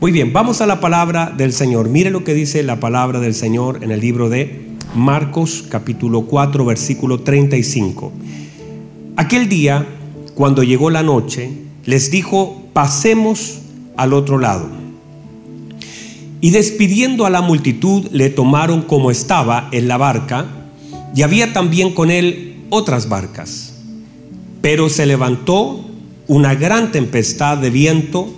Muy bien, vamos a la palabra del Señor. Mire lo que dice la palabra del Señor en el libro de Marcos capítulo 4 versículo 35. Aquel día, cuando llegó la noche, les dijo, pasemos al otro lado. Y despidiendo a la multitud, le tomaron como estaba en la barca, y había también con él otras barcas. Pero se levantó una gran tempestad de viento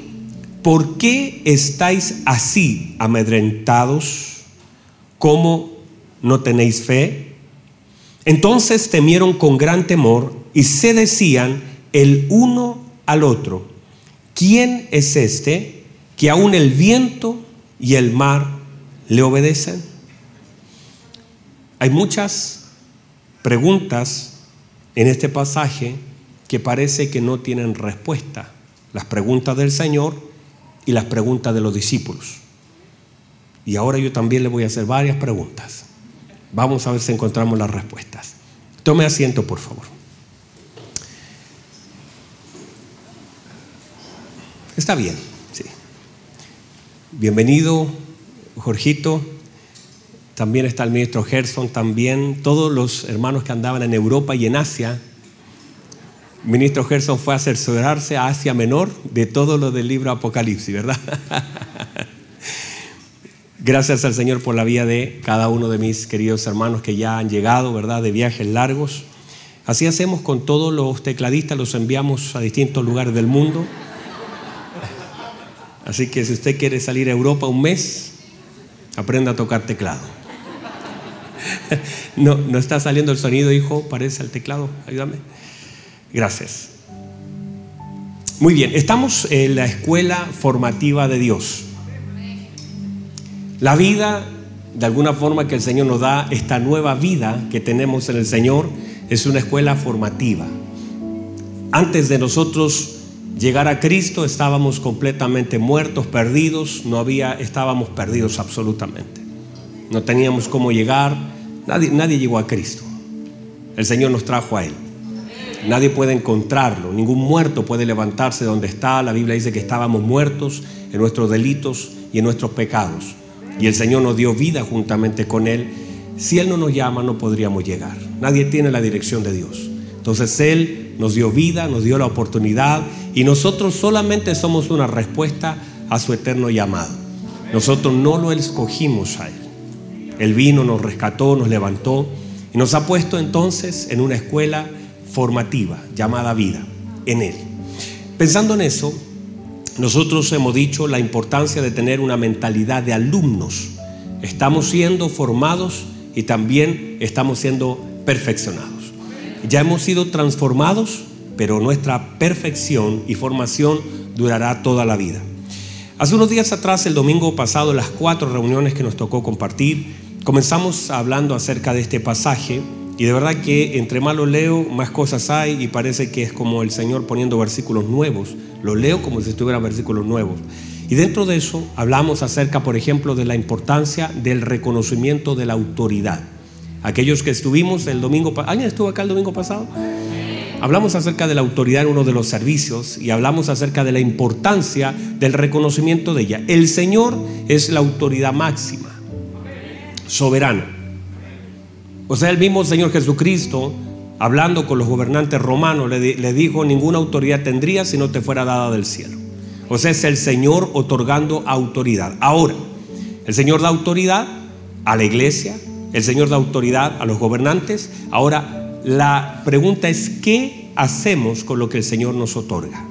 ¿por qué estáis así amedrentados? ¿Cómo no tenéis fe? Entonces temieron con gran temor y se decían el uno al otro, ¿quién es este que aún el viento y el mar le obedecen? Hay muchas preguntas en este pasaje que parece que no tienen respuesta. Las preguntas del Señor y las preguntas de los discípulos. Y ahora yo también le voy a hacer varias preguntas. Vamos a ver si encontramos las respuestas. Tome asiento, por favor. Está bien, sí. Bienvenido, Jorgito. También está el ministro Gerson, también todos los hermanos que andaban en Europa y en Asia. Ministro Gerson fue a asesorarse a Asia Menor de todo lo del libro Apocalipsis, ¿verdad? Gracias al Señor por la vida de cada uno de mis queridos hermanos que ya han llegado, ¿verdad? De viajes largos. Así hacemos con todos los tecladistas, los enviamos a distintos lugares del mundo. Así que si usted quiere salir a Europa un mes, aprenda a tocar teclado. No, no está saliendo el sonido, hijo, parece al teclado, ayúdame. Gracias. Muy bien, estamos en la escuela formativa de Dios. La vida, de alguna forma que el Señor nos da, esta nueva vida que tenemos en el Señor, es una escuela formativa. Antes de nosotros llegar a Cristo estábamos completamente muertos, perdidos, no había, estábamos perdidos absolutamente. No teníamos cómo llegar, nadie, nadie llegó a Cristo. El Señor nos trajo a Él. Nadie puede encontrarlo, ningún muerto puede levantarse donde está. La Biblia dice que estábamos muertos en nuestros delitos y en nuestros pecados y el Señor nos dio vida juntamente con Él, si Él no nos llama no podríamos llegar. Nadie tiene la dirección de Dios. Entonces Él nos dio vida, nos dio la oportunidad y nosotros solamente somos una respuesta a su eterno llamado. Nosotros no lo escogimos a Él. Él vino, nos rescató, nos levantó y nos ha puesto entonces en una escuela formativa llamada vida, en Él. Pensando en eso, nosotros hemos dicho la importancia de tener una mentalidad de alumnos. Estamos siendo formados y también estamos siendo perfeccionados. Ya hemos sido transformados, pero nuestra perfección y formación durará toda la vida. Hace unos días atrás, el domingo pasado, las cuatro reuniones que nos tocó compartir, comenzamos hablando acerca de este pasaje y de verdad que entre más lo leo, más cosas hay y parece que es como el Señor poniendo versículos nuevos lo leo como si estuviera versículos nuevos. Y dentro de eso hablamos acerca, por ejemplo, de la importancia del reconocimiento de la autoridad. Aquellos que estuvimos el domingo, ¿alguien estuvo acá el domingo pasado? Hablamos acerca de la autoridad en uno de los servicios y hablamos acerca de la importancia del reconocimiento de ella. El Señor es la autoridad máxima, soberana. O sea, el mismo Señor Jesucristo hablando con los gobernantes romanos, le, dijo, ninguna autoridad tendría si no te fuera dada del cielo. O sea, es el Señor otorgando autoridad. Ahora, el Señor da autoridad a la iglesia, el Señor da autoridad a los gobernantes. Ahora, la pregunta es, ¿qué hacemos con lo que el Señor nos otorga?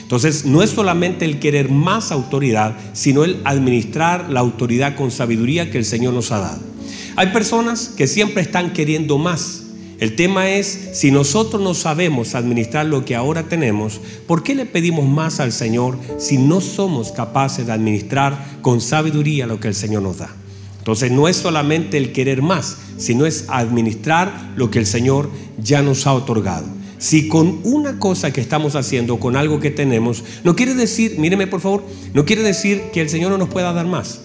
Entonces, no es solamente el querer más autoridad, sino el administrar la autoridad con sabiduría que el Señor nos ha dado. Hay personas que siempre están queriendo más El tema es, si nosotros no sabemos administrar lo que ahora tenemos, ¿por qué le pedimos más al Señor si no somos capaces de administrar con sabiduría lo que el Señor nos da? Entonces no es solamente el querer más, sino es administrar lo que el Señor ya nos ha otorgado. Si con una cosa que estamos haciendo, con algo que tenemos, no quiere decir, míreme por favor, no quiere decir que el Señor no nos pueda dar más.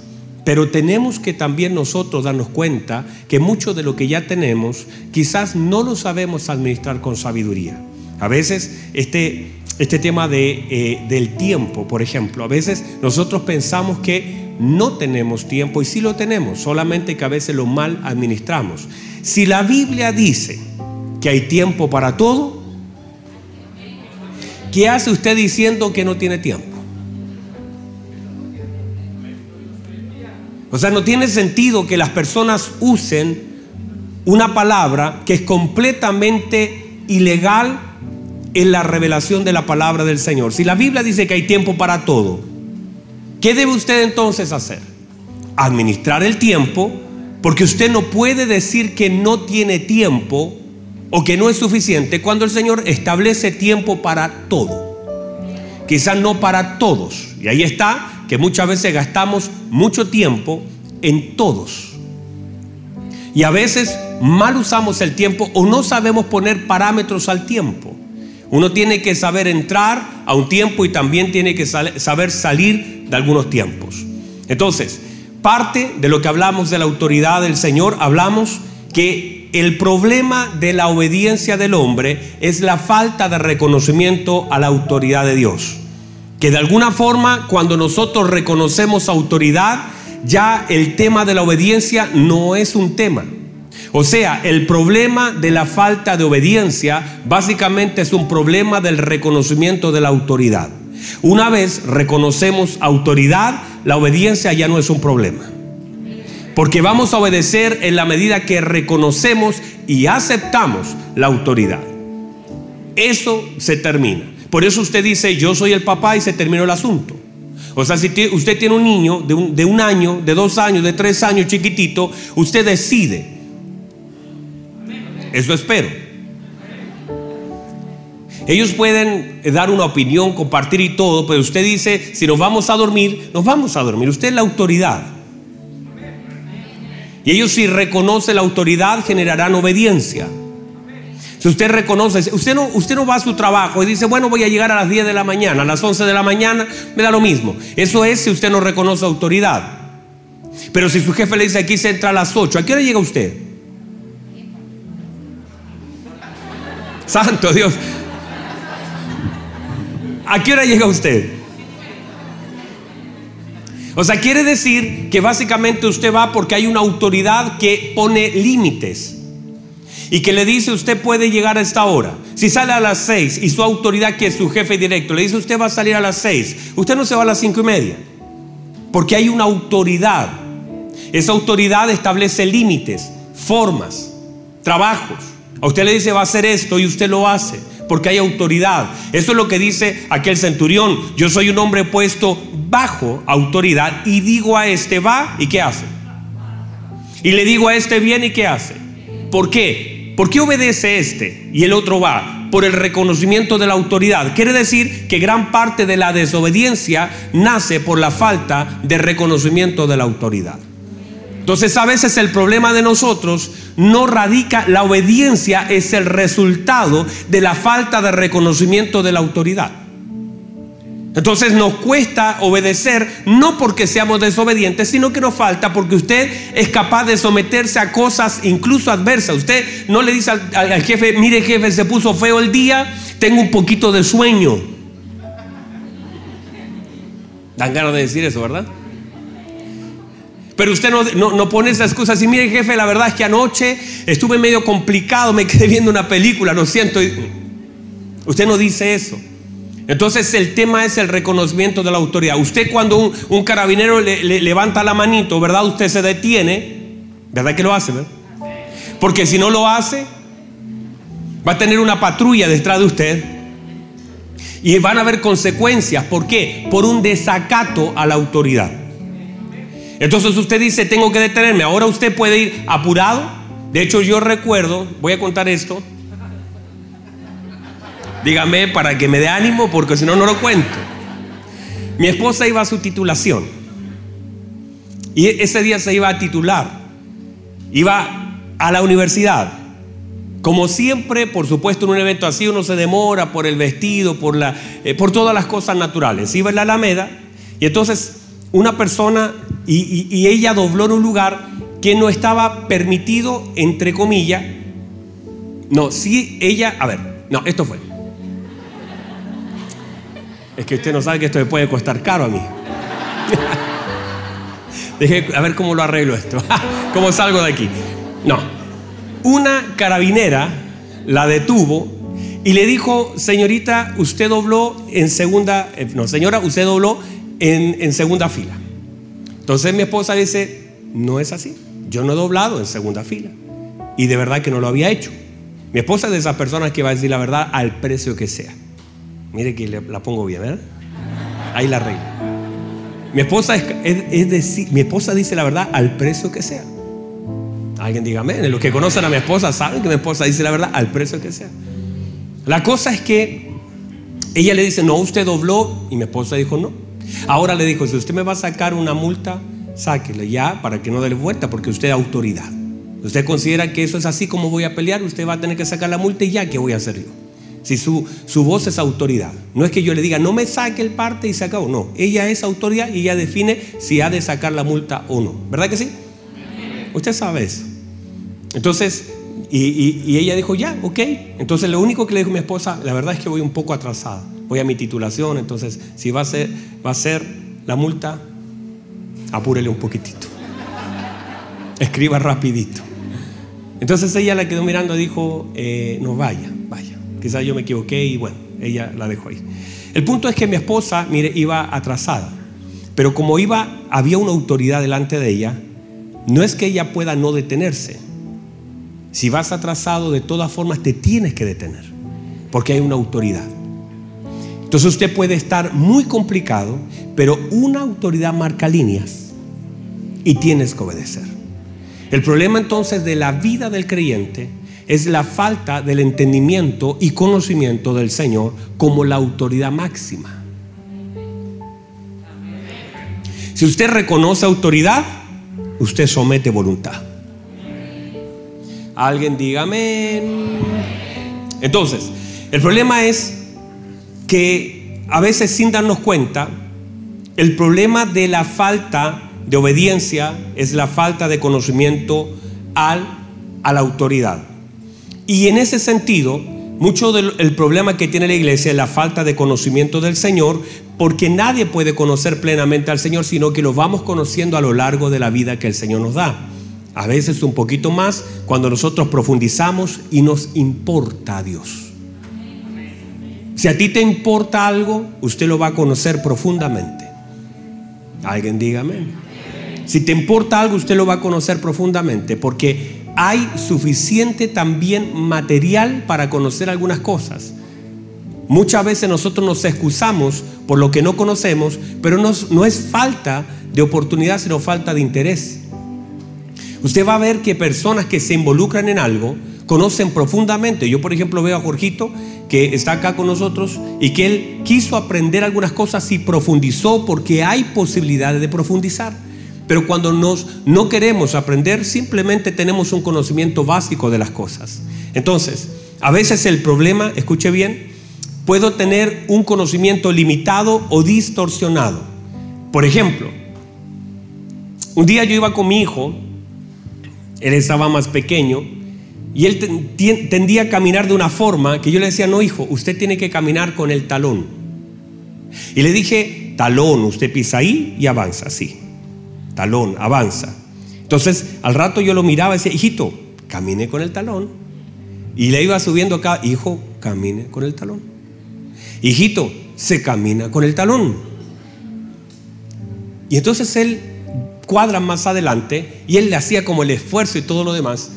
Pero tenemos que también nosotros darnos cuenta que mucho de lo que ya tenemos quizás no lo sabemos administrar con sabiduría. A veces este, este tema de, eh, del tiempo, por ejemplo, a veces nosotros pensamos que no tenemos tiempo y sí lo tenemos, solamente que a veces lo mal administramos. Si la Biblia dice que hay tiempo para todo, ¿qué hace usted diciendo que no tiene tiempo? O sea, no tiene sentido que las personas usen una palabra que es completamente ilegal en la revelación de la palabra del Señor. Si la Biblia dice que hay tiempo para todo, ¿Qué debe usted entonces hacer? Administrar el tiempo, porque usted no puede decir que no tiene tiempo o que no es suficiente cuando el Señor establece tiempo para todo. Quizás no para todos. Y ahí está que muchas veces gastamos mucho tiempo en todos. Y a veces mal usamos el tiempo o no sabemos poner parámetros al tiempo. Uno tiene que saber entrar a un tiempo y también tiene que saber salir de algunos tiempos. Entonces, parte de lo que hablamos de la autoridad del Señor, hablamos que el problema de la obediencia del hombre es la falta de reconocimiento a la autoridad de Dios. Que de alguna forma cuando nosotros reconocemos autoridad, ya el tema de la obediencia no es un tema. O sea, el problema de la falta de obediencia básicamente es un problema del reconocimiento de la autoridad. Una vez reconocemos autoridad, la obediencia ya no es un problema. Porque vamos a obedecer en la medida que reconocemos y aceptamos la autoridad. Eso se termina. Por eso usted dice, yo soy el papá y se terminó el asunto. O sea, si usted tiene un niño de un, año, de dos años, de tres años, chiquitito, usted decide eso espero. Ellos pueden dar una opinión, compartir y todo, pero usted dice, si nos vamos a dormir, nos vamos a dormir. Usted es la autoridad. Y ellos si reconoce la autoridad generarán obediencia. Si usted reconoce, usted no, usted no va a su trabajo y dice, bueno, voy a llegar a las 10 de la mañana, a las 11 de la mañana, me da lo mismo. Eso es si usted no reconoce autoridad. Pero si su jefe le dice, aquí se entra a las 8, ¿a qué hora llega usted? Santo Dios. ¿A qué hora llega usted? O sea, quiere decir que básicamente usted va porque hay una autoridad que pone límites y que le dice usted puede llegar a esta hora. Si sale a las seis y su autoridad, que es su jefe directo, le dice usted va a salir a las seis, usted no se va a las cinco y media. Porque hay una autoridad. Esa autoridad establece límites, formas, trabajos. A usted le dice va a hacer esto y usted lo hace porque hay autoridad. Eso es lo que dice aquel centurión. Yo soy un hombre puesto bajo autoridad y digo a este va y qué hace. Y le digo a este viene y qué hace. ¿Por qué? ¿Por qué obedece este y el otro va? Por el reconocimiento de la autoridad. Quiere decir que gran parte de la desobediencia nace por la falta de reconocimiento de la autoridad. Entonces a veces el problema de nosotros no radica, la obediencia es el resultado de la falta de reconocimiento de la autoridad. Entonces nos cuesta obedecer no porque seamos desobedientes, sino que nos falta porque usted es capaz de someterse a cosas incluso adversas. Usted no le dice al, jefe, mire jefe, se puso feo el día, tengo un poquito de sueño. Dan ganas de decir eso, ¿verdad? Pero usted no, pone esa excusa así, mire jefe, la verdad es que anoche estuve medio complicado, me quedé viendo una película, lo siento. Usted no dice eso. Entonces el tema es el reconocimiento de la autoridad. Usted cuando un, carabinero le, levanta la manito, ¿verdad? Usted se detiene, ¿verdad que lo hace? Porque si no lo hace, va a tener una patrulla detrás de usted y van a haber consecuencias. ¿Por qué? Por un desacato a la autoridad. Entonces usted dice, tengo que detenerme. Ahora usted puede ir apurado, De hecho, yo recuerdo, voy a contar esto. Dígame para que me dé ánimo, porque si no, no lo cuento. Mi esposa iba a su titulación. Y ese día se iba a titular. Iba a la universidad. Como siempre, por supuesto, en un evento así uno se demora por el vestido, por, la, eh, por todas las cosas naturales. Iba en la Alameda y entonces una persona y, y ella dobló en un lugar que no estaba permitido, entre comillas. No, sí, ella, a ver, no, esto fue. Es que usted no sabe que esto me puede costar caro a mí. Deje, a ver cómo lo arreglo esto. ¿Cómo salgo de aquí? No. Una carabinera la detuvo y le dijo, señorita, usted dobló en segunda, eh, no, señora, usted dobló en, en segunda fila. Entonces mi esposa dice, no es así. Yo no he doblado en segunda fila. Y de verdad que no lo había hecho. Mi esposa es de esas personas que va a decir la verdad al precio que sea. Mire que la pongo bien, ¿verdad? Ahí la regla. Mi esposa, es, decir, mi esposa dice la verdad al precio que sea. Alguien diga amén. Los que conocen a mi esposa saben que mi esposa dice la verdad al precio que sea. La cosa es que ella le dice, no, usted dobló. Y mi esposa dijo, no. Ahora le dijo, si usted me va a sacar una multa, sáquele ya para que no dé vuelta, porque usted es autoridad. Usted considera que eso es así como voy a pelear, usted va a tener que sacar la multa y ya, ¿qué voy a hacer yo? Si su, su voz es autoridad. No es que yo le diga, no me saque el parte y se acabó. No, ella es autoridad y ella define si ha de sacar la multa o no. ¿Verdad que sí? Usted sabe eso. Entonces, y, y, ella dijo, ya, ok. Entonces lo único que le dijo mi esposa, la verdad es que voy un poco atrasada. Voy a mi titulación, entonces si va a ser, va a ser la multa, apúrele un poquitito. Escriba rapidito. Entonces ella la quedó mirando y dijo, eh, no vaya, vaya. Quizás yo me equivoqué y bueno, ella la dejó ahí. El punto es que mi esposa, mire, iba atrasada. Pero como iba, había una autoridad delante de ella, no es que ella pueda no detenerse. Si vas atrasado, de todas formas te tienes que detener, porque hay una autoridad. Entonces usted puede estar muy complicado, pero una autoridad marca líneas y tienes que obedecer. El problema entonces de la vida del creyente es la falta del entendimiento y conocimiento del Señor como la autoridad máxima. Si usted reconoce autoridad, usted somete voluntad. Alguien diga amén. Entonces, el problema es que a veces sin darnos cuenta, el problema de la falta de obediencia es la falta de conocimiento al, a la autoridad. Y en ese sentido, mucho del problema que tiene la iglesia es la falta de conocimiento del Señor, porque nadie puede conocer plenamente al Señor, sino que lo vamos conociendo a lo largo de la vida que el Señor nos da. A veces un poquito más cuando nosotros profundizamos y nos importa a Dios. Si a ti te importa algo, usted lo va a conocer profundamente. Alguien dígame. Si te importa algo, usted lo va a conocer profundamente, porque hay suficiente también material para conocer algunas cosas. Muchas veces nosotros nos excusamos por lo que no conocemos, pero no, es falta de oportunidad, sino falta de interés. Usted va a ver que personas que se involucran en algo conocen profundamente. Yo, por ejemplo, veo a Jorgito que está acá con nosotros y que él quiso aprender algunas cosas y profundizó porque hay posibilidades de profundizar. Pero cuando nos no queremos aprender, simplemente tenemos un conocimiento básico de las cosas. Entonces, a veces el problema, escuche bien, puedo tener un conocimiento limitado o distorsionado. Por ejemplo, un día yo iba con mi hijo, él estaba más pequeño, y él tendía a caminar de una forma que yo le decía, no hijo, usted tiene que caminar con el talón. Y le dije, talón, usted pisa ahí y avanza, así. Talón, avanza. Entonces, al rato yo lo miraba y decía, hijito, camine con el talón. Y le iba subiendo acá, hijo, camine con el talón. Hijito, se camina con el talón. Y entonces él cuadra más adelante y él le hacía como el esfuerzo y todo lo demás.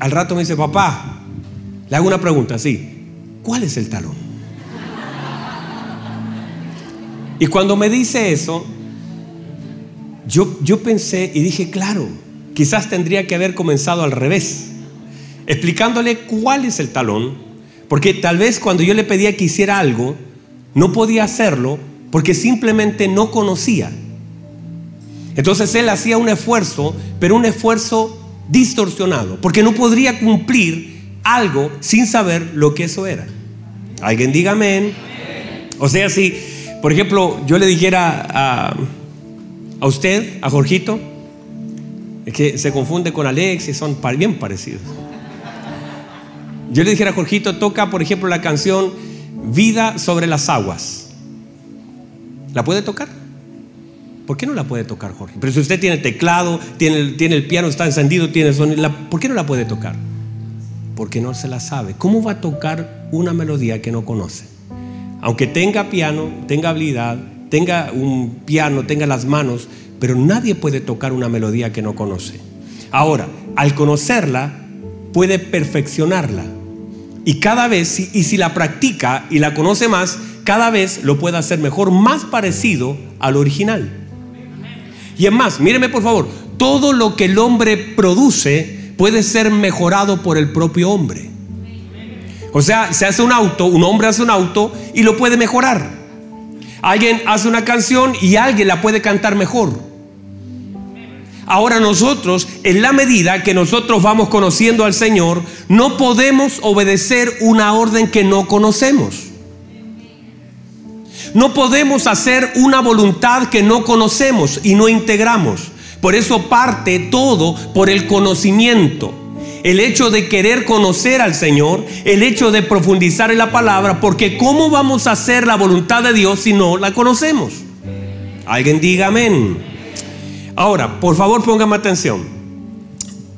Al, rato me dice, papá, le hago una pregunta, sí, ¿cuál es el talón? Y cuando me dice eso, yo, yo pensé y dije, claro, quizás tendría que haber comenzado al revés. explicándole cuál es el talón, porque tal vez cuando yo le pedía que hiciera algo, no podía hacerlo porque simplemente no conocía. Entonces él hacía un esfuerzo, pero un esfuerzo distorsionado, porque no podría cumplir algo sin saber lo que eso era. Alguien diga amén. O sea, si, por ejemplo, yo le dijera a, a usted, a Jorgito, es que se confunde con Alex y son bien parecidos. Yo le dijera a Jorgito, toca, por ejemplo, la canción Vida sobre las aguas. ¿La puede tocar? ¿Por qué no la puede tocar, Jorge? Pero si usted tiene teclado, tiene, tiene el piano, está encendido, tiene sonido, ¿por qué no la puede tocar? Porque no se la sabe. ¿Cómo va a tocar una melodía que no conoce? Aunque tenga piano, tenga habilidad, tenga un piano, tenga las manos, pero nadie puede tocar una melodía que no conoce. Ahora, al conocerla, puede perfeccionarla. Y cada vez, y si la practica y la conoce más, cada vez lo puede hacer mejor, más parecido al original. Y es más, míreme por favor, todo lo que el hombre produce puede ser mejorado por el propio hombre. O sea, se hace un auto, un hombre hace un auto y lo puede mejorar. Alguien hace una canción y alguien la puede cantar mejor. Ahora nosotros, en la medida que nosotros vamos conociendo al Señor, no podemos obedecer una orden que no conocemos. No podemos hacer una voluntad que no conocemos y no integramos. Por eso parte todo por el conocimiento. El hecho de querer conocer al Señor, el hecho de profundizar en la palabra, porque ¿cómo vamos a hacer la voluntad de Dios si no la conocemos? Alguien diga amén. Ahora, por favor, póngame atención.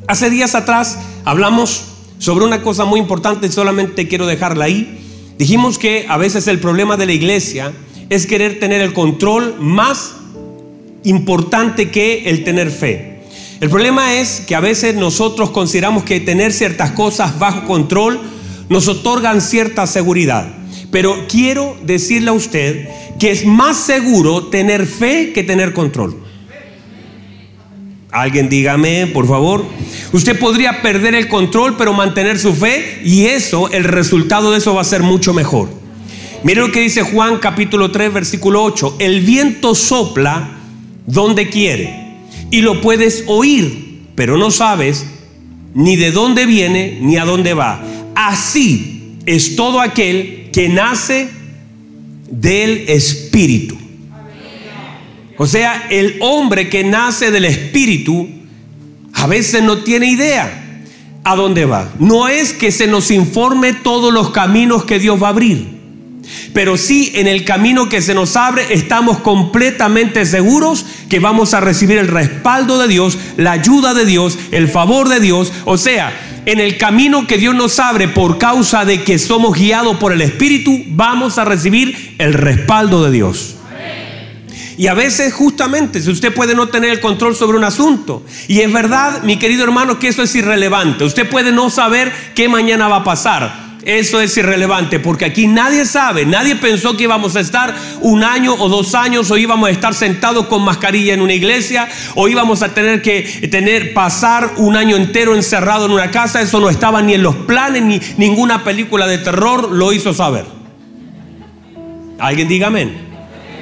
Hace días atrás hablamos sobre una cosa muy importante, solamente quiero dejarla ahí. Dijimos que a veces el problema de la iglesia es querer tener el control más importante que el tener fe. El problema es que a veces nosotros consideramos que tener ciertas cosas bajo control nos otorgan cierta seguridad. Pero quiero decirle a usted que es más seguro tener fe que tener control. Alguien dígame, por favor. Usted podría perder el control, pero mantener su fe y eso, el resultado de eso va a ser mucho mejor. Mire lo que dice Juan capítulo 3, versículo 8. El viento sopla donde quiere y lo puedes oír, pero no sabes ni de dónde viene ni a dónde va. Así es todo aquel que nace del Espíritu. O sea, el hombre que nace del Espíritu a veces no tiene idea a dónde va. No es que se nos informe todos los caminos que Dios va a abrir. Pero sí en el camino que se nos abre estamos completamente seguros que vamos a recibir el respaldo de Dios, la ayuda de Dios, el favor de Dios. O sea, en el camino que Dios nos abre por causa de que somos guiados por el Espíritu, vamos a recibir el respaldo de Dios. Y a veces justamente, si usted puede no tener el control sobre un asunto, y es verdad, mi querido hermano, que eso es irrelevante. Usted puede no saber qué mañana va a pasar. Eso es irrelevante porque aquí nadie sabe, nadie pensó que íbamos a estar un año o dos años o íbamos a estar sentados con mascarilla en una iglesia o íbamos a tener que tener pasar un año entero encerrado en una casa. Eso no estaba ni en los planes ni ninguna película de terror lo hizo saber. Alguien diga amén.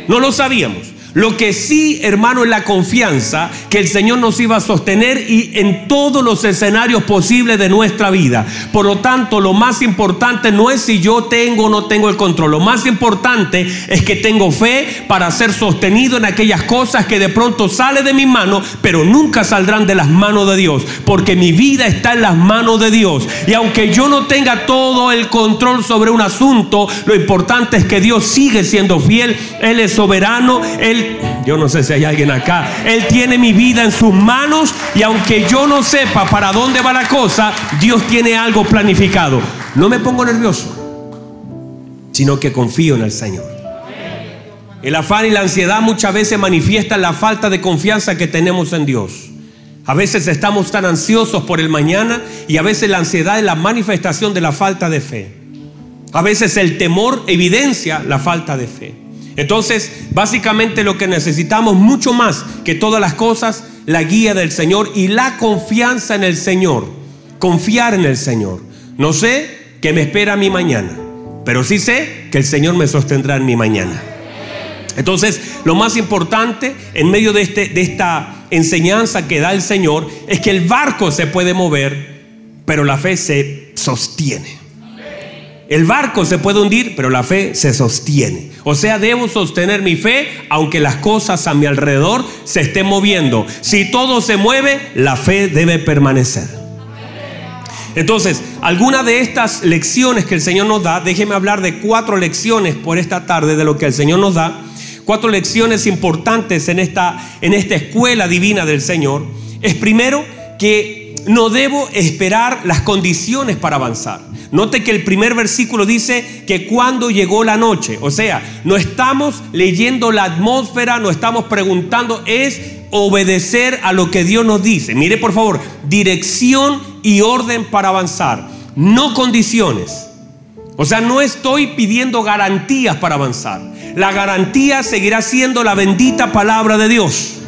No lo sabíamos. Lo que sí, hermano, es la confianza que el Señor nos iba a sostener y en todos los escenarios posibles de nuestra vida. Por lo tanto, lo más importante no es si yo tengo o no tengo el control. Lo más importante es que tengo fe para ser sostenido en aquellas cosas que de pronto sale de mi mano, pero nunca saldrán de las manos de Dios. Porque mi vida está en las manos de Dios. Y aunque yo no tenga todo el control sobre un asunto, lo importante es que Dios sigue siendo fiel. Él es soberano. Él yo no sé si hay alguien acá, Él tiene mi vida en sus manos y aunque yo no sepa para dónde va la cosa, Dios tiene algo planificado. No me pongo nervioso, sino que confío en el Señor. El afán y la ansiedad muchas veces manifiestan la falta de confianza que tenemos en Dios. A veces estamos tan ansiosos por el mañana y a veces la ansiedad es la manifestación de la falta de fe. A veces el temor evidencia la falta de fe. Entonces, básicamente lo que necesitamos mucho más que todas las cosas, la guía del Señor y la confianza en el Señor confiar en el Señor. No sé qué me espera mi mañana, pero sí sé que el Señor me sostendrá en mi mañana. Entonces, lo más importante en medio de, este, de esta enseñanza que da el Señor es que el barco se puede mover, pero la fe se sostiene. El barco se puede hundir, pero la fe se sostiene. O sea, debo sostener mi fe aunque las cosas a mi alrededor se estén moviendo. Si todo se mueve, la fe debe permanecer. Entonces, algunas de estas lecciones que el Señor nos da, déjeme hablar de cuatro lecciones por esta tarde de lo que el Señor nos da. Cuatro lecciones importantes en esta, en esta escuela divina del Señor. Es primero que no debo esperar las condiciones para avanzar. Note que el primer versículo dice que cuando llegó la noche, o sea, no estamos leyendo la atmósfera, no estamos preguntando, es obedecer a lo que Dios nos dice. Mire por favor, dirección y orden para avanzar, no condiciones. O sea, no estoy pidiendo garantías para avanzar. La garantía seguirá siendo la bendita palabra de Dios.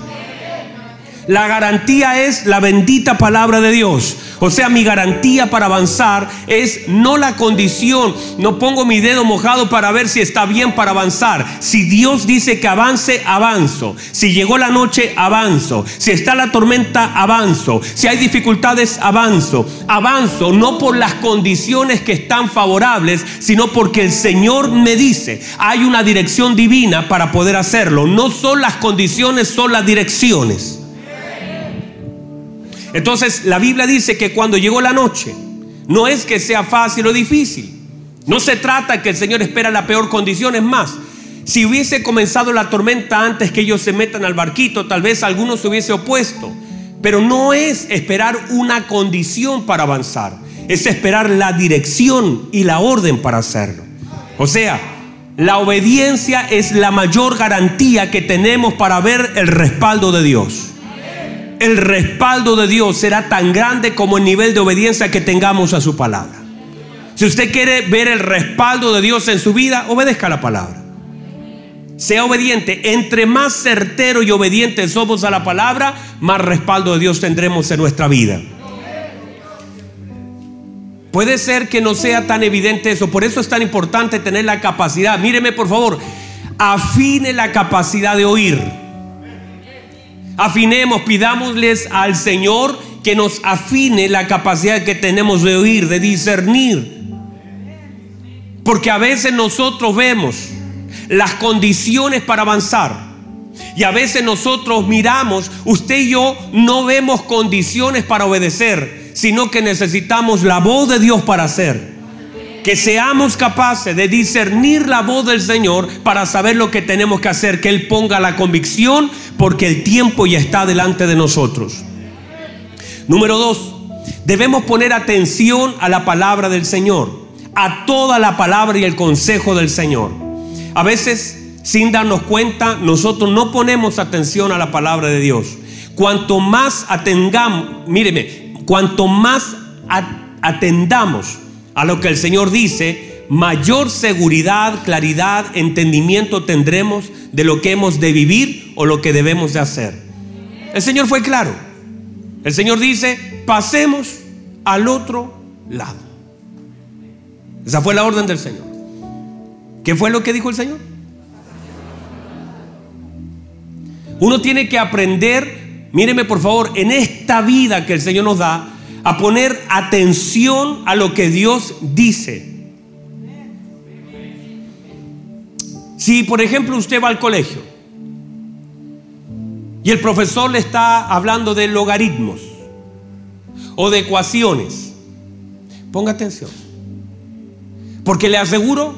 La garantía es la bendita palabra de Dios. O sea, mi garantía para avanzar es no la condición. No pongo mi dedo mojado para ver si está bien para avanzar. Si Dios dice que avance, avanzo. Si llegó la noche, avanzo. Si está la tormenta, avanzo. Si hay dificultades, avanzo. Avanzo no por las condiciones que están favorables, sino porque el Señor me dice, hay una dirección divina para poder hacerlo. No son las condiciones, son las direcciones. Entonces la Biblia dice que cuando llegó la noche, no es que sea fácil o difícil. No se trata que el Señor espera la peor condición, es más. Si hubiese comenzado la tormenta antes que ellos se metan al barquito, tal vez alguno se hubiese opuesto. Pero no es esperar una condición para avanzar, es esperar la dirección y la orden para hacerlo. O sea, la obediencia es la mayor garantía que tenemos para ver el respaldo de Dios el respaldo de Dios será tan grande como el nivel de obediencia que tengamos a su palabra. Si usted quiere ver el respaldo de Dios en su vida, obedezca la palabra. Sea obediente. Entre más certero y obediente somos a la palabra, más respaldo de Dios tendremos en nuestra vida. Puede ser que no sea tan evidente eso, por eso es tan importante tener la capacidad. Míreme por favor, afine la capacidad de oír. Afinemos, pidámosles al Señor que nos afine la capacidad que tenemos de oír, de discernir. Porque a veces nosotros vemos las condiciones para avanzar. Y a veces nosotros miramos, usted y yo no vemos condiciones para obedecer, sino que necesitamos la voz de Dios para hacer que seamos capaces de discernir la voz del Señor para saber lo que tenemos que hacer, que Él ponga la convicción porque el tiempo ya está delante de nosotros. Número dos, debemos poner atención a la palabra del Señor, a toda la palabra y el consejo del Señor. A veces, sin darnos cuenta, nosotros no ponemos atención a la palabra de Dios. Cuanto más atendamos, míreme, cuanto más atendamos a lo que el Señor dice, mayor seguridad, claridad, entendimiento tendremos de lo que hemos de vivir o lo que debemos de hacer. El Señor fue claro. El Señor dice, pasemos al otro lado. Esa fue la orden del Señor. ¿Qué fue lo que dijo el Señor? Uno tiene que aprender, míreme por favor, en esta vida que el Señor nos da, a poner atención a lo que Dios dice. Si, por ejemplo, usted va al colegio y el profesor le está hablando de logaritmos o de ecuaciones, ponga atención. Porque le aseguro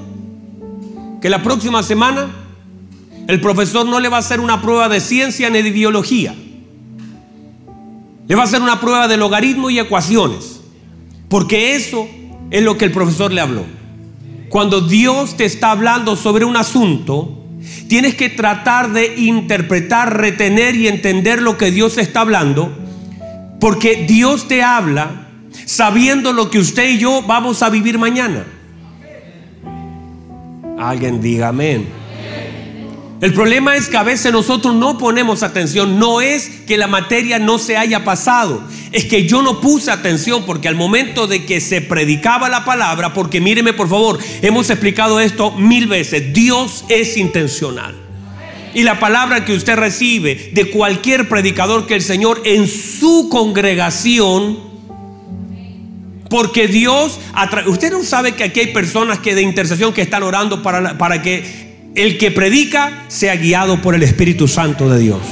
que la próxima semana el profesor no le va a hacer una prueba de ciencia ni de biología. Le va a hacer una prueba de logaritmo y ecuaciones. Porque eso es lo que el profesor le habló. Cuando Dios te está hablando sobre un asunto, tienes que tratar de interpretar, retener y entender lo que Dios está hablando. Porque Dios te habla sabiendo lo que usted y yo vamos a vivir mañana. Alguien diga amén. El problema es que a veces nosotros no ponemos atención. No es que la materia no se haya pasado. Es que yo no puse atención porque al momento de que se predicaba la palabra, porque míreme por favor, hemos explicado esto mil veces, Dios es intencional. Y la palabra que usted recibe de cualquier predicador que el Señor en su congregación, porque Dios, usted no sabe que aquí hay personas que de intercesión que están orando para, para que el que predica sea guiado por el Espíritu Santo de Dios.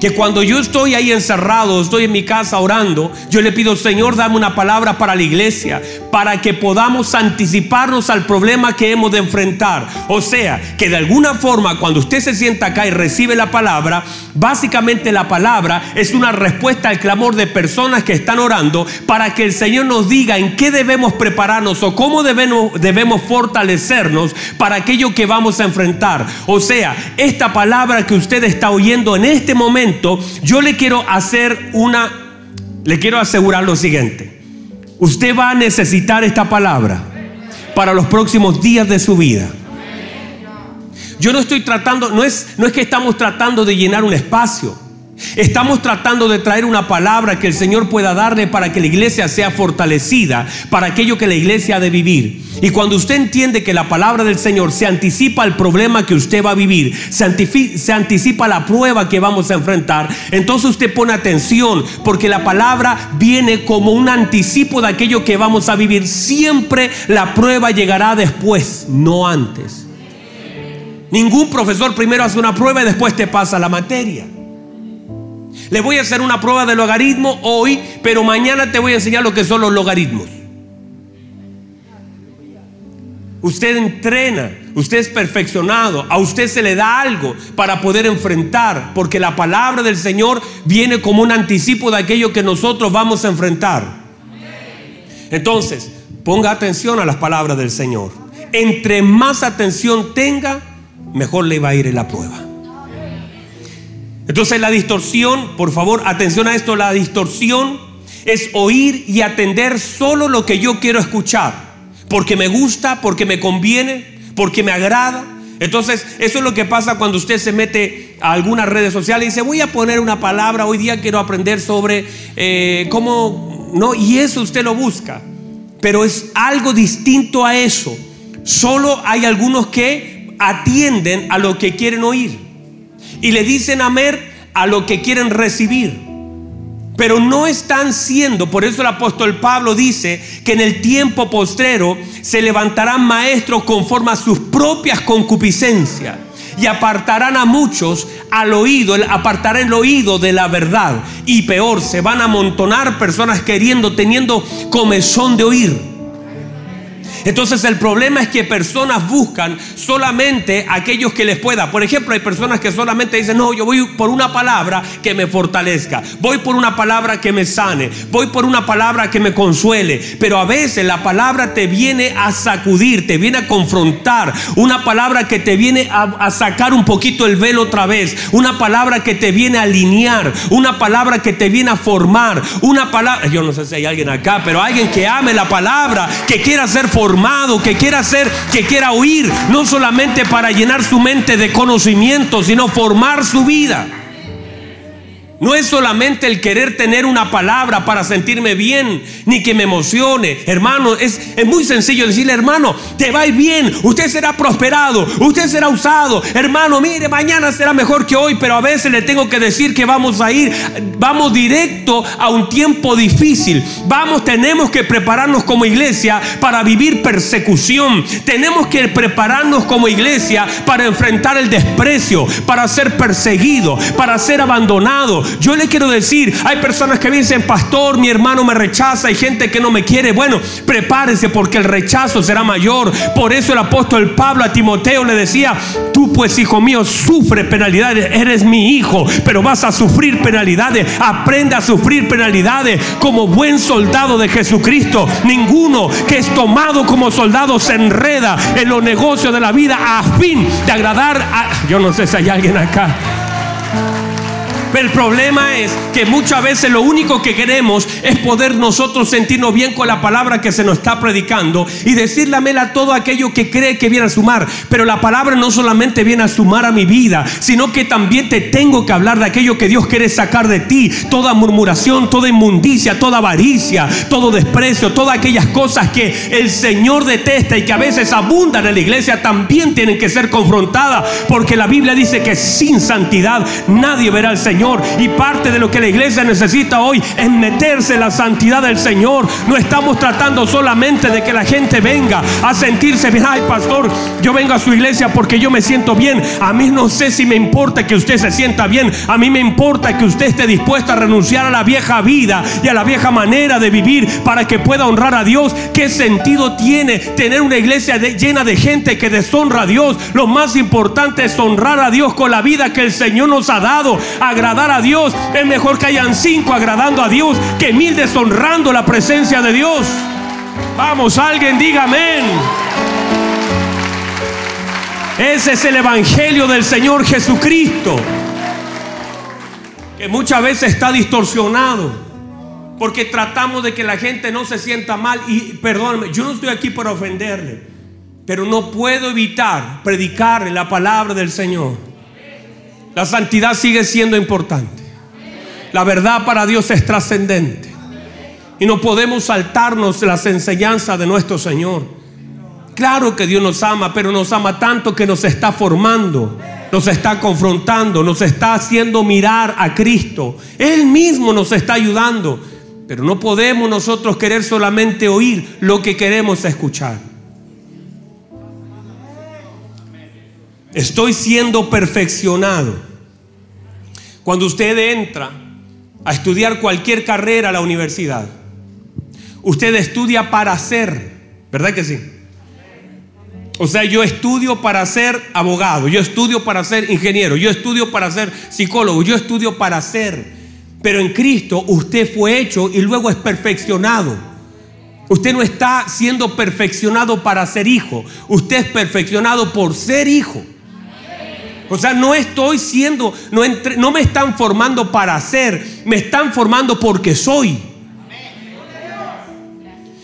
Que cuando yo estoy ahí encerrado, estoy en mi casa orando, yo le pido, Señor, dame una palabra para la iglesia, para que podamos anticiparnos al problema que hemos de enfrentar. O sea, que de alguna forma, cuando usted se sienta acá y recibe la palabra, básicamente la palabra es una respuesta al clamor de personas que están orando para que el Señor nos diga en qué debemos prepararnos o cómo debemos, debemos fortalecernos para aquello que vamos a enfrentar. O sea, esta palabra que usted está oyendo en este momento, yo le quiero hacer una, le quiero asegurar lo siguiente. Usted va a necesitar esta palabra para los próximos días de su vida. Yo no estoy tratando, no es, no es que estamos tratando de llenar un espacio. Estamos tratando de traer una palabra que el Señor pueda darle para que la iglesia sea fortalecida, para aquello que la iglesia ha de vivir. Y cuando usted entiende que la palabra del Señor se anticipa al problema que usted va a vivir, se, se anticipa la prueba que vamos a enfrentar, entonces usted pone atención, porque la palabra viene como un anticipo de aquello que vamos a vivir. Siempre la prueba llegará después, no antes. Ningún profesor primero hace una prueba y después te pasa la materia. Le voy a hacer una prueba de logaritmo hoy, pero mañana te voy a enseñar lo que son los logaritmos. Usted entrena, usted es perfeccionado, a usted se le da algo para poder enfrentar, porque la palabra del Señor viene como un anticipo de aquello que nosotros vamos a enfrentar. Entonces, ponga atención a las palabras del Señor. Entre más atención tenga, mejor le va a ir en la prueba. Entonces la distorsión, por favor, atención a esto, la distorsión es oír y atender solo lo que yo quiero escuchar, porque me gusta, porque me conviene, porque me agrada. Entonces, eso es lo que pasa cuando usted se mete a algunas redes sociales y dice, voy a poner una palabra, hoy día quiero aprender sobre eh, cómo, no, y eso usted lo busca, pero es algo distinto a eso. Solo hay algunos que atienden a lo que quieren oír y le dicen amén a lo que quieren recibir. Pero no están siendo, por eso el apóstol Pablo dice que en el tiempo postrero se levantarán maestros conforme a sus propias concupiscencias y apartarán a muchos al oído, apartarán el oído de la verdad. Y peor, se van a amontonar personas queriendo, teniendo comezón de oír. Entonces el problema es que personas buscan solamente aquellos que les pueda. Por ejemplo, hay personas que solamente dicen, no, yo voy por una palabra que me fortalezca, voy por una palabra que me sane, voy por una palabra que me consuele. Pero a veces la palabra te viene a sacudir, te viene a confrontar, una palabra que te viene a, sacar un poquito el velo otra vez, una palabra que te viene a alinear, una palabra que te viene a formar, una palabra, yo no sé si hay alguien acá, pero alguien que ame la palabra, que quiera ser formado que quiera hacer, que quiera oír, no solamente para llenar su mente de conocimiento, sino formar su vida. No es solamente el querer tener una palabra para sentirme bien, ni que me emocione. Hermano, es, es, muy sencillo decirle, hermano, te va bien, usted será prosperado, usted será usado. Hermano, mire, mañana será mejor que hoy, pero a veces le tengo que decir que vamos a ir, vamos directo a un tiempo difícil. Vamos, tenemos que prepararnos como iglesia para vivir persecución. Tenemos que prepararnos como iglesia para enfrentar el desprecio, para ser perseguido, para ser abandonado yo le quiero decir, hay personas que dicen, pastor, mi hermano me rechaza, hay gente que no me quiere. Bueno, prepárese porque el rechazo será mayor. Por eso el apóstol Pablo a Timoteo le decía, tú pues hijo mío, sufre penalidades, eres mi hijo, pero vas a sufrir penalidades. Aprende a sufrir penalidades como buen soldado de Jesucristo. Ninguno que es tomado como soldado se enreda en los negocios de la vida a fin de agradar a... Yo no sé si hay alguien acá El problema es que muchas veces lo único que queremos es poder nosotros sentirnos bien con la palabra que se nos está predicando y decirle a todo aquello que cree que viene a sumar. Pero la palabra no solamente viene a sumar a mi vida, sino que también te tengo que hablar de aquello que Dios quiere sacar de ti. Toda murmuración, toda inmundicia, toda avaricia, todo desprecio, todas aquellas cosas que el Señor detesta y que a veces abundan en la iglesia también tienen que ser confrontadas. Porque la Biblia dice que sin santidad nadie verá al Señor. Y parte de lo que la iglesia necesita hoy es meterse en la santidad del Señor. No estamos tratando solamente de que la gente venga a sentirse bien. Ay, pastor, yo vengo a su iglesia porque yo me siento bien. A mí no sé si me importa que usted se sienta bien. A mí me importa que usted esté dispuesto a renunciar a la vieja vida y a la vieja manera de vivir para que pueda honrar a Dios. ¿Qué sentido tiene tener una iglesia llena de gente que deshonra a Dios? Lo más importante es honrar a Dios con la vida que el Señor nos ha dado. Agradar a Dios. Es mejor que hayan cinco agradando a Dios que mil deshonrando la presencia de Dios. Vamos, alguien diga amén. Ese es el Evangelio del Señor Jesucristo. Que muchas veces está distorsionado. Porque tratamos de que la gente no se sienta mal. Y perdóname, yo no estoy aquí para ofenderle. Pero no puedo evitar predicarle la palabra del Señor. La santidad sigue siendo importante. La verdad para Dios es trascendente. Y no podemos saltarnos las enseñanzas de nuestro Señor. Claro que Dios nos ama, pero nos ama tanto que nos está formando, nos está confrontando, nos está haciendo mirar a Cristo. Él mismo nos está ayudando, pero no podemos nosotros querer solamente oír lo que queremos escuchar. Estoy siendo perfeccionado. Cuando usted entra a estudiar cualquier carrera a la universidad, usted estudia para ser, ¿verdad que sí? O sea, yo estudio para ser abogado, yo estudio para ser ingeniero, yo estudio para ser psicólogo, yo estudio para ser. Pero en Cristo usted fue hecho y luego es perfeccionado. Usted no está siendo perfeccionado para ser hijo, usted es perfeccionado por ser hijo. O sea, no estoy siendo, no, me están formando para ser, me están formando porque soy.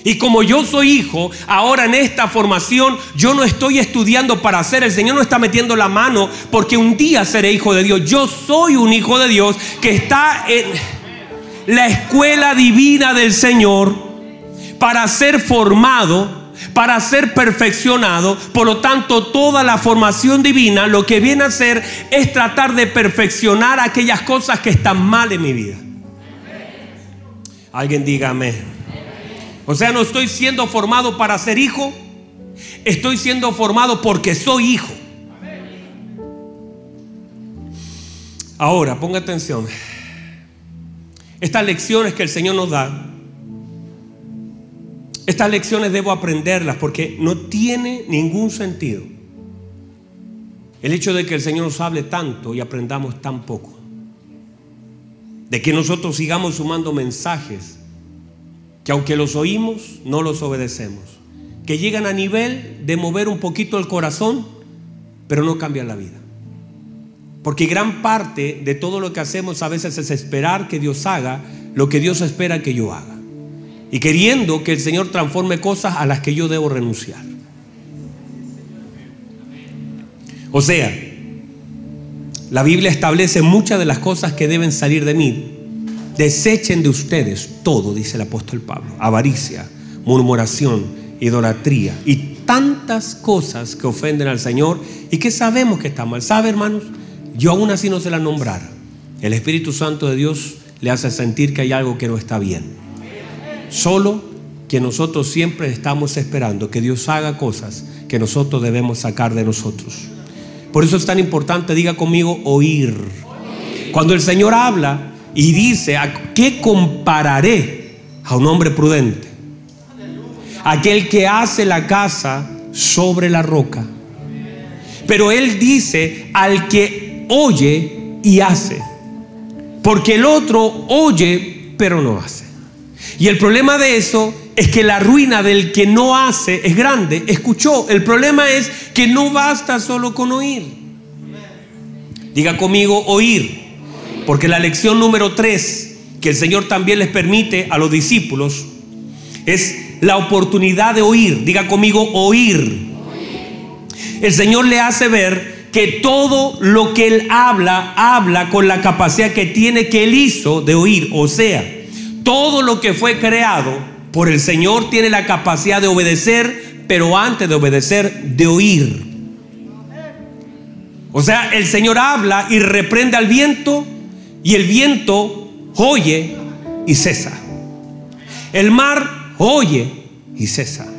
Y como yo soy hijo, ahora en esta formación yo no estoy estudiando para ser, el Señor no está metiendo la mano porque un día seré hijo de Dios. Yo soy un hijo de Dios que está en la escuela divina del Señor para ser formado, para ser perfeccionado. Por lo tanto, toda la formación divina lo que viene a hacer es tratar de perfeccionar aquellas cosas que están mal en mi vida. Alguien dígame. O sea, no estoy siendo formado para ser hijo, estoy siendo formado porque soy hijo. Ahora, ponga atención. Estas lecciones que el Señor nos da, estas lecciones debo aprenderlas porque no tiene ningún sentido el hecho de que el Señor nos hable tanto y aprendamos tan poco. De que nosotros sigamos sumando mensajes que aunque los oímos, no los obedecemos. Que llegan a nivel de mover un poquito el corazón, pero no cambian la vida. Porque gran parte de todo lo que hacemos a veces es esperar que Dios haga lo que Dios espera que yo haga. Y queriendo que el Señor transforme cosas a las que yo debo renunciar. O sea, la Biblia establece muchas de las cosas que deben salir de mí Desechen de ustedes todo, dice el apóstol Pablo, avaricia, murmuración, idolatría y tantas cosas que ofenden al Señor y que sabemos que está mal. ¿Sabe, hermanos? Yo aún así no se la nombrara. El Espíritu Santo de Dios le hace sentir que hay algo que no está bien. Solo que nosotros siempre estamos esperando que Dios haga cosas que nosotros debemos sacar de nosotros. Por eso es tan importante, diga conmigo, oír. Cuando el Señor habla, y dice, ¿a qué compararé a un hombre prudente? Aquel que hace la casa sobre la roca. Pero él dice al que oye y hace. Porque el otro oye pero no hace. Y el problema de eso es que la ruina del que no hace es grande. Escuchó. El problema es que no basta solo con oír. Diga conmigo oír. Porque la lección número tres que el Señor también les permite a los discípulos es la oportunidad de oír. Diga conmigo, oír. El Señor le hace ver que todo lo que Él habla, habla con la capacidad que tiene que Él hizo de oír. O sea, todo lo que fue creado por el Señor tiene la capacidad de obedecer, pero antes de obedecer, de oír. O sea, el Señor habla y reprende al viento y el viento oye y cesa. El mar oye y cesa.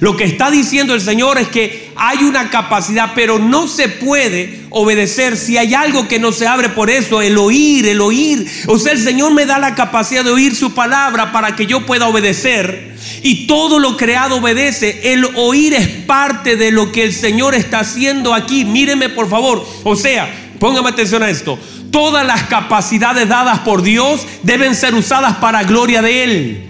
Lo que está diciendo el Señor es que hay una capacidad, pero no se puede obedecer si hay algo que no se abre por eso, el oír, el oír. O sea, el Señor me da la capacidad de oír su palabra para que yo pueda obedecer. Y todo lo creado obedece. El oír es parte de lo que el Señor está haciendo aquí. Míreme por favor. O sea, póngame atención a esto. Todas las capacidades dadas por Dios deben ser usadas para gloria de Él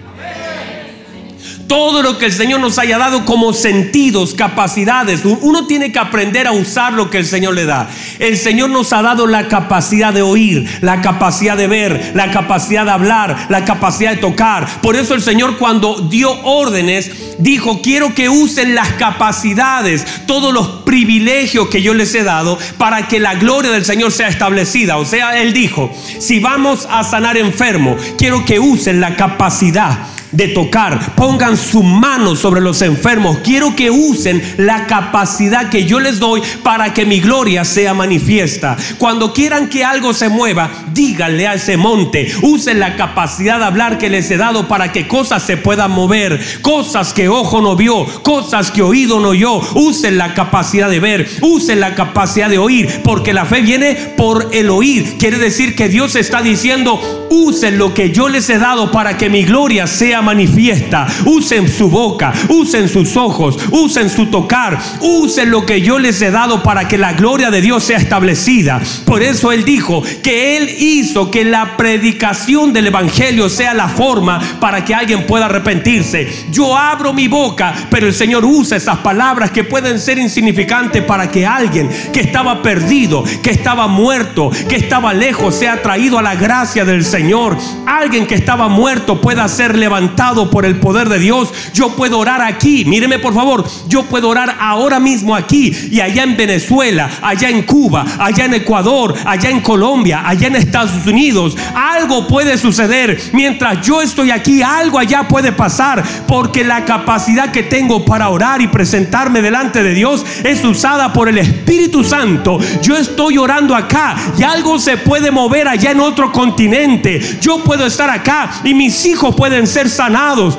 todo lo que el Señor nos haya dado como sentidos, capacidades. Uno tiene que aprender a usar lo que el Señor le da. El Señor nos ha dado la capacidad de oír, la capacidad de ver, la capacidad de hablar, la capacidad de tocar. Por eso el Señor cuando dio órdenes, dijo, quiero que usen las capacidades, todos los privilegios que yo les he dado para que la gloria del Señor sea establecida. O sea, Él dijo, si vamos a sanar enfermo, quiero que usen la capacidad de tocar. Pongan su mano sobre los enfermos. Quiero que usen la capacidad que yo les doy para que mi gloria sea manifiesta. Cuando quieran que algo se mueva, díganle a ese monte. Usen la capacidad de hablar que les he dado para que cosas se puedan mover. Cosas que ojo no vio, cosas que oído no oyó. Usen la capacidad de ver, usen la capacidad de oír, porque la fe viene por el oír. Quiere decir que Dios está diciendo, usen lo que yo les he dado para que mi gloria sea manifiesta. Usen su boca, usen sus ojos, usen su tocar, usen lo que yo les he dado para que la gloria de Dios sea establecida. Por eso Él dijo que Él hizo que la predicación del Evangelio sea la forma para que alguien pueda arrepentirse. Yo abro mi boca, pero el Señor usa esas palabras que pueden ser insignificantes para que alguien que estaba perdido, que estaba muerto, que estaba lejos, sea traído a la gracia del Señor. Alguien que estaba muerto pueda ser levantado por el poder de Dios. Yo puedo orar aquí, míreme por favor, yo puedo orar ahora mismo aquí y allá en Venezuela, allá en Cuba, allá en Ecuador, allá en Colombia, allá en Estados Unidos. Algo puede suceder mientras yo estoy aquí, algo allá puede pasar porque la capacidad que tengo para orar y presentarme delante de Dios es usada por el Espíritu Santo. Yo estoy orando acá y algo se puede mover allá en otro continente. Yo puedo estar acá y mis hijos pueden ser sanados.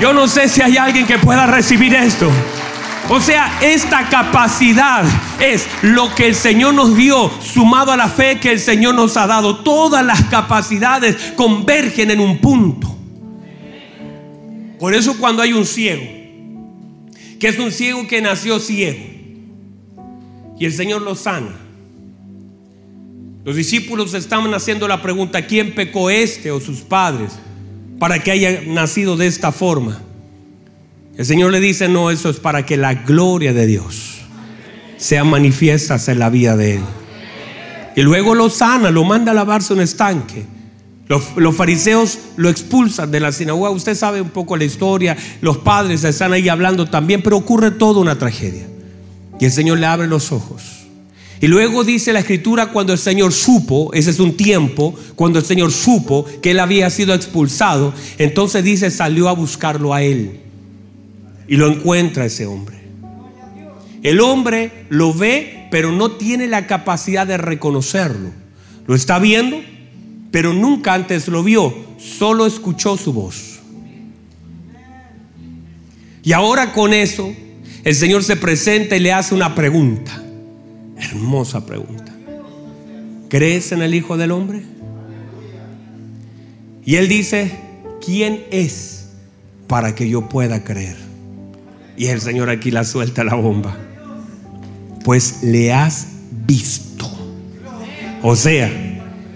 Yo no sé si hay alguien que pueda recibir esto. O sea, esta capacidad es lo que el Señor nos dio, sumado a la fe que el Señor nos ha dado. Todas las capacidades convergen en un punto. Por eso cuando hay un ciego, que es un ciego que nació ciego, y el Señor lo sana, los discípulos estaban haciendo la pregunta, ¿quién pecó este o sus padres para que haya nacido de esta forma? El Señor le dice, no, eso es para que la gloria de Dios sea manifiesta en la vida de él. Y luego lo sana, lo manda a lavarse un estanque. Los, los, fariseos lo expulsan de la sinagoga. Usted sabe un poco la historia. Los padres están ahí hablando también, pero ocurre toda una tragedia. Y el Señor le abre los ojos. Y luego dice la escritura cuando el Señor supo, ese es un tiempo, cuando el Señor supo que él había sido expulsado, entonces dice salió a buscarlo a él. Y lo encuentra ese hombre. El hombre lo ve, pero no tiene la capacidad de reconocerlo. Lo está viendo, pero nunca antes lo vio, solo escuchó su voz. Y ahora con eso, el Señor se presenta y le hace una pregunta. Hermosa pregunta. ¿Crees en el Hijo del Hombre? Y él dice, ¿quién es para que yo pueda creer? Y el Señor aquí la suelta la bomba. Pues le has visto. O sea,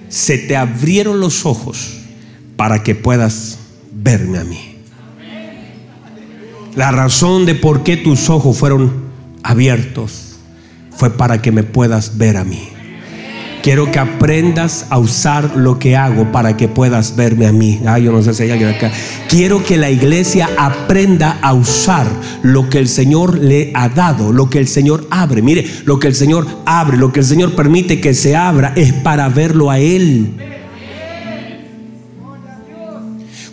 se te abrieron los ojos para que puedas verme a mí. La razón de por qué tus ojos fueron abiertos fue para que me puedas ver a mí. Quiero que aprendas a usar lo que hago para que puedas verme a mí. Ay, yo no sé si hay alguien acá. Quiero que la iglesia aprenda a usar lo que el Señor le ha dado, lo que el Señor abre. Mire, lo que el Señor abre, lo que el Señor permite que se abra es para verlo a Él.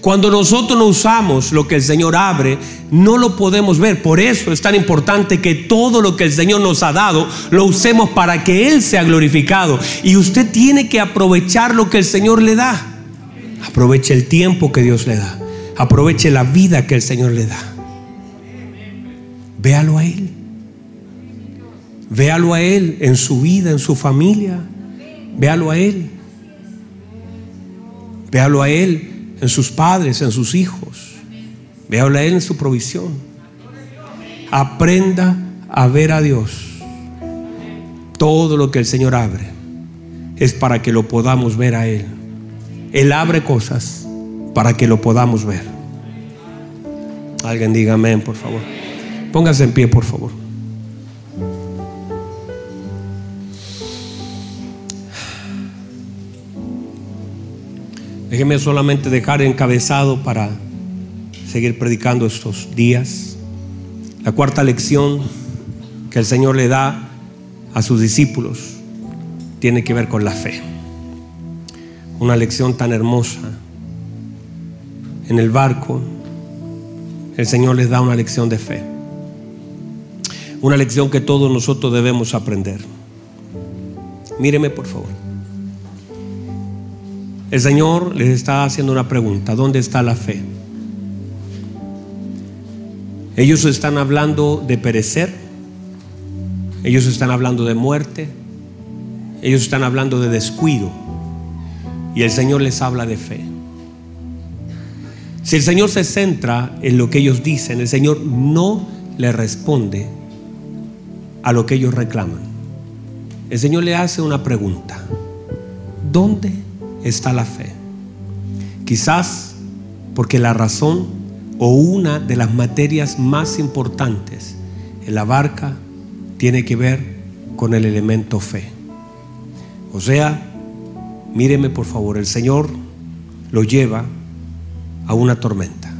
Cuando nosotros no usamos lo que el Señor abre, no lo podemos ver. Por eso es tan importante que todo lo que el Señor nos ha dado lo usemos para que Él sea glorificado. Y usted tiene que aprovechar lo que el Señor le da. Aproveche el tiempo que Dios le da. Aproveche la vida que el Señor le da. Véalo a Él. Véalo a Él en su vida, en su familia. Véalo a Él. Véalo a Él en sus padres, en sus hijos. Véalo a Él en su provisión. Aprenda a ver a Dios. Todo lo que el Señor abre es para que lo podamos ver a Él. Él abre cosas para que lo podamos ver. Alguien diga amén, por favor. Póngase en pie, por favor. Déjeme solamente dejar encabezado para seguir predicando estos días. La cuarta lección que el Señor le da a sus discípulos tiene que ver con la fe. Una lección tan hermosa. En el barco, el Señor les da una lección de fe. Una lección que todos nosotros debemos aprender. Míreme por favor. El Señor les está haciendo una pregunta. ¿Dónde está la fe? Ellos están hablando de perecer. Ellos están hablando de muerte. Ellos están hablando de descuido. Y el Señor les habla de fe. Si el Señor se centra en lo que ellos dicen, el Señor no le responde a lo que ellos reclaman. El Señor le hace una pregunta. ¿Dónde está la fe. Quizás porque la razón o una de las materias más importantes en la barca tiene que ver con el elemento fe. O sea, míreme por favor, el Señor lo lleva a una tormenta.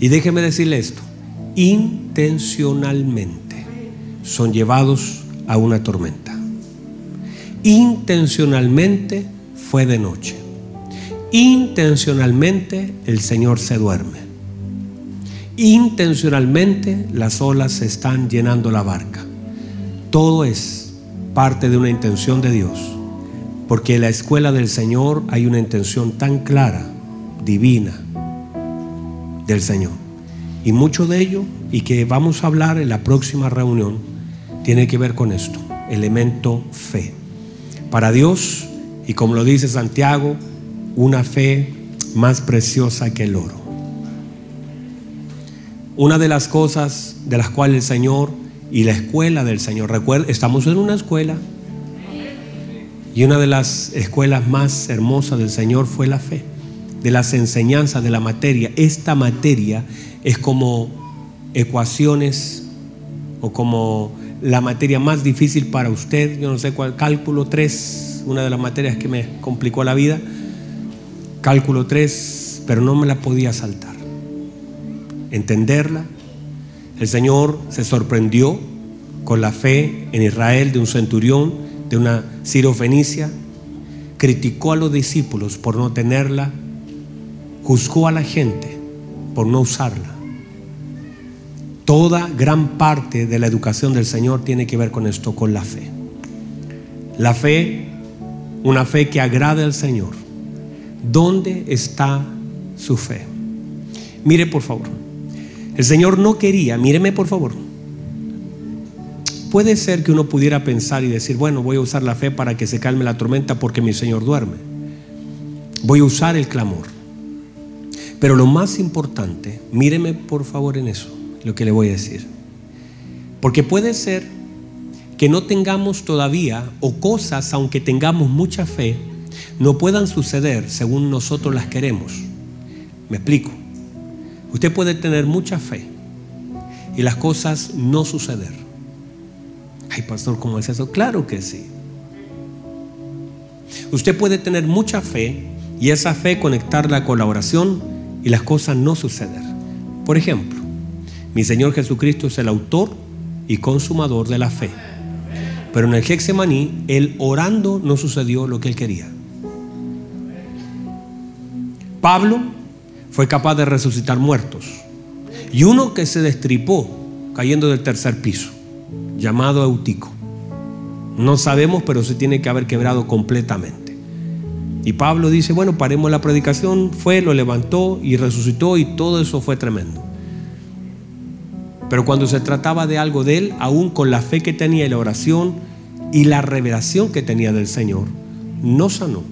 Y déjeme decirle esto, intencionalmente son llevados a una tormenta. Intencionalmente fue de noche. Intencionalmente el Señor se duerme. Intencionalmente las olas se están llenando la barca. Todo es parte de una intención de Dios. Porque en la escuela del Señor hay una intención tan clara, divina, del Señor. Y mucho de ello, y que vamos a hablar en la próxima reunión, tiene que ver con esto, elemento fe. Para Dios y como lo dice Santiago, una fe más preciosa que el oro. Una de las cosas de las cuales el Señor y la escuela del Señor, recuerda, estamos en una escuela y una de las escuelas más hermosas del Señor fue la fe, de las enseñanzas de la materia. Esta materia es como ecuaciones o como la materia más difícil para usted, yo no sé cuál, cálculo 3, una de las materias que me complicó la vida, cálculo 3, pero no me la podía saltar. Entenderla, el Señor se sorprendió con la fe en Israel de un centurión, de una sirofenicia, criticó a los discípulos por no tenerla, juzgó a la gente por no usarla. Toda gran parte de la educación del Señor tiene que ver con esto, con la fe. La fe una fe que agrade al Señor. ¿Dónde está su fe? Mire por favor. El Señor no quería, míreme por favor. Puede ser que uno pudiera pensar y decir, bueno, voy a usar la fe para que se calme la tormenta porque mi Señor duerme. Voy a usar el clamor. Pero lo más importante, míreme por favor en eso, lo que le voy a decir. Porque puede ser que no tengamos todavía o cosas, aunque tengamos mucha fe, no puedan suceder según nosotros las queremos. Me explico. Usted puede tener mucha fe y las cosas no suceder. Ay, pastor, ¿cómo es eso? Claro que sí. Usted puede tener mucha fe y esa fe conectarla con la oración y las cosas no suceder. Por ejemplo, mi Señor Jesucristo es el autor y consumador de la fe. Pero en el Hexemaní, él orando no sucedió lo que él quería. Pablo fue capaz de resucitar muertos. Y uno que se destripó cayendo del tercer piso, llamado Eutico. No sabemos, pero se tiene que haber quebrado completamente. Y Pablo dice, bueno, paremos la predicación, fue, lo levantó y resucitó y todo eso fue tremendo. Pero cuando se trataba de algo de él, aún con la fe que tenía y la oración y la revelación que tenía del Señor, no sanó.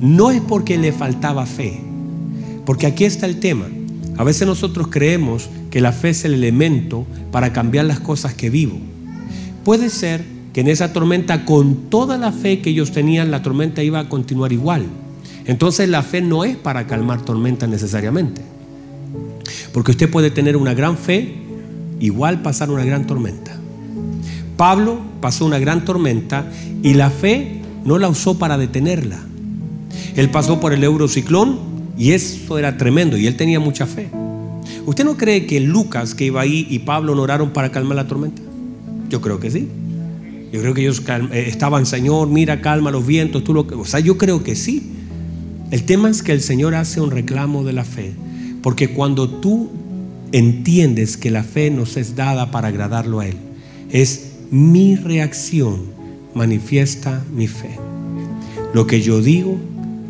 No es porque le faltaba fe, porque aquí está el tema. A veces nosotros creemos que la fe es el elemento para cambiar las cosas que vivo. Puede ser que en esa tormenta, con toda la fe que ellos tenían, la tormenta iba a continuar igual. Entonces la fe no es para calmar tormentas necesariamente. Porque usted puede tener una gran fe, igual pasar una gran tormenta. Pablo pasó una gran tormenta y la fe no la usó para detenerla. Él pasó por el eurociclón y eso era tremendo y él tenía mucha fe. ¿Usted no cree que Lucas que iba ahí y Pablo no oraron para calmar la tormenta? Yo creo que sí. Yo creo que ellos eh, estaban, Señor, mira, calma los vientos, tú lo O sea, yo creo que sí. El tema es que el Señor hace un reclamo de la fe. Porque cuando tú entiendes que la fe nos es dada para agradarlo a Él, es mi reacción manifiesta mi fe. Lo que yo digo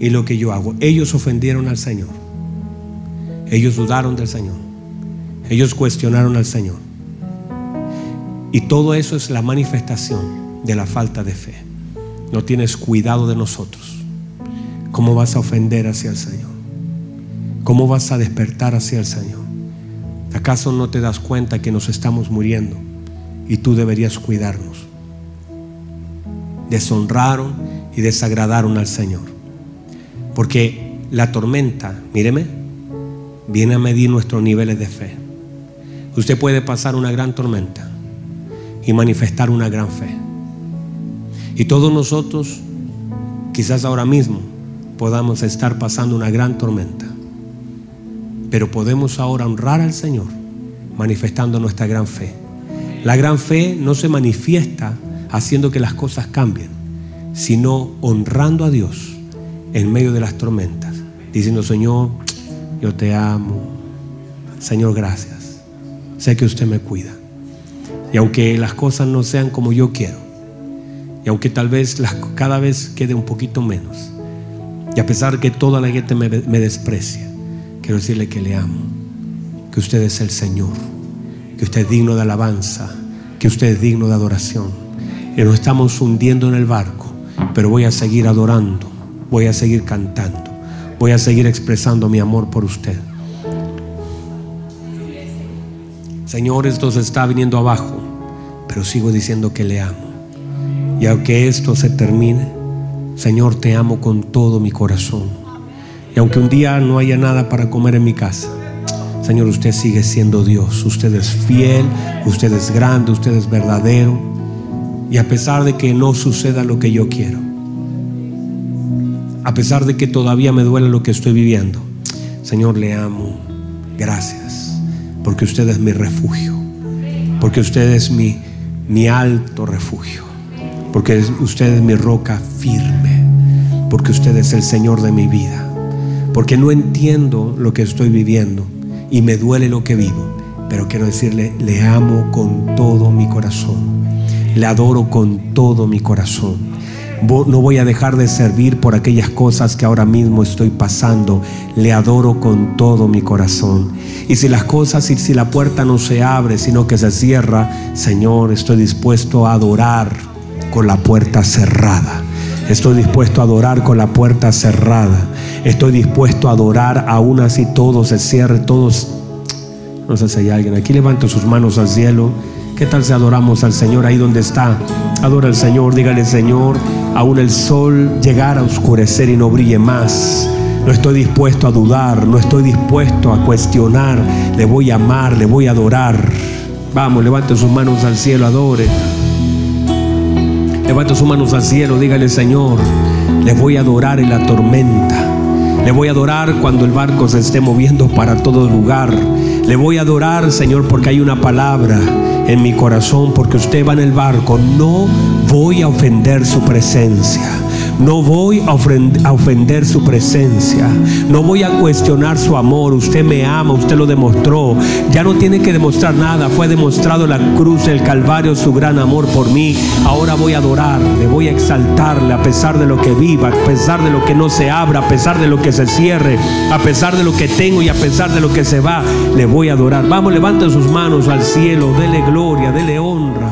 y lo que yo hago. Ellos ofendieron al Señor. Ellos dudaron del Señor. Ellos cuestionaron al Señor. Y todo eso es la manifestación de la falta de fe. No tienes cuidado de nosotros. ¿Cómo vas a ofender hacia el Señor? ¿Cómo vas a despertar hacia el Señor? ¿Acaso no te das cuenta que nos estamos muriendo y tú deberías cuidarnos? Deshonraron y desagradaron al Señor. Porque la tormenta, míreme, viene a medir nuestros niveles de fe. Usted puede pasar una gran tormenta y manifestar una gran fe. Y todos nosotros, quizás ahora mismo, podamos estar pasando una gran tormenta. Pero podemos ahora honrar al Señor manifestando nuestra gran fe. La gran fe no se manifiesta haciendo que las cosas cambien, sino honrando a Dios en medio de las tormentas, diciendo, Señor, yo te amo. Señor, gracias. Sé que usted me cuida. Y aunque las cosas no sean como yo quiero, y aunque tal vez cada vez quede un poquito menos, y a pesar que toda la gente me, me desprecia, quiero decirle que le amo, que usted es el Señor, que usted es digno de alabanza, que usted es digno de adoración. Y nos estamos hundiendo en el barco, pero voy a seguir adorando, voy a seguir cantando, voy a seguir expresando mi amor por usted. Señor, esto se está viniendo abajo, pero sigo diciendo que le amo. Y aunque esto se termine, Señor, te amo con todo mi corazón. Y aunque un día no haya nada para comer en mi casa, Señor, usted sigue siendo Dios. Usted es fiel, usted es grande, usted es verdadero. Y a pesar de que no suceda lo que yo quiero, a pesar de que todavía me duele lo que estoy viviendo, Señor, le amo. Gracias porque usted es mi refugio, porque usted es mi, mi alto refugio, porque usted es mi roca firme, porque usted es el Señor de mi vida, porque no entiendo lo que estoy viviendo y me duele lo que vivo, pero quiero decirle, le amo con todo mi corazón, le adoro con todo mi corazón no voy a dejar de servir por aquellas cosas que ahora mismo estoy pasando. Le adoro con todo mi corazón. Y si las cosas, y si la puerta no se abre, sino que se cierra, Señor, estoy dispuesto a adorar con la puerta cerrada. Estoy dispuesto a adorar con la puerta cerrada. Estoy dispuesto a adorar aún así todo se cierre, todos... No sé si hay alguien aquí. Levante sus manos al cielo. ¿Qué tal si adoramos al Señor ahí donde está? Adora al Señor, dígale Señor, aún el sol llegar a oscurecer y no brille más. No estoy dispuesto a dudar, no estoy dispuesto a cuestionar. Le voy a amar, le voy a adorar. Vamos, levante sus manos al cielo, adore. Levanta sus manos al cielo, dígale Señor, les voy a adorar en la tormenta. Le voy a adorar cuando el barco se esté moviendo para todo lugar. Le voy a adorar, Señor, porque hay una palabra en mi corazón, porque usted va en el barco. No voy a ofender su presencia. No voy a ofender su presencia. No voy a cuestionar su amor. Usted me ama, usted lo demostró. Ya no tiene que demostrar nada. Fue demostrado la cruz, el Calvario, su gran amor por mí. Ahora voy a adorarle, voy a exaltarle a pesar de lo que viva, a pesar de lo que no se abra, a pesar de lo que se cierre, a pesar de lo que tengo y a pesar de lo que se va. Le voy a adorar. Vamos, levanten sus manos al cielo, dele gloria, dele honra.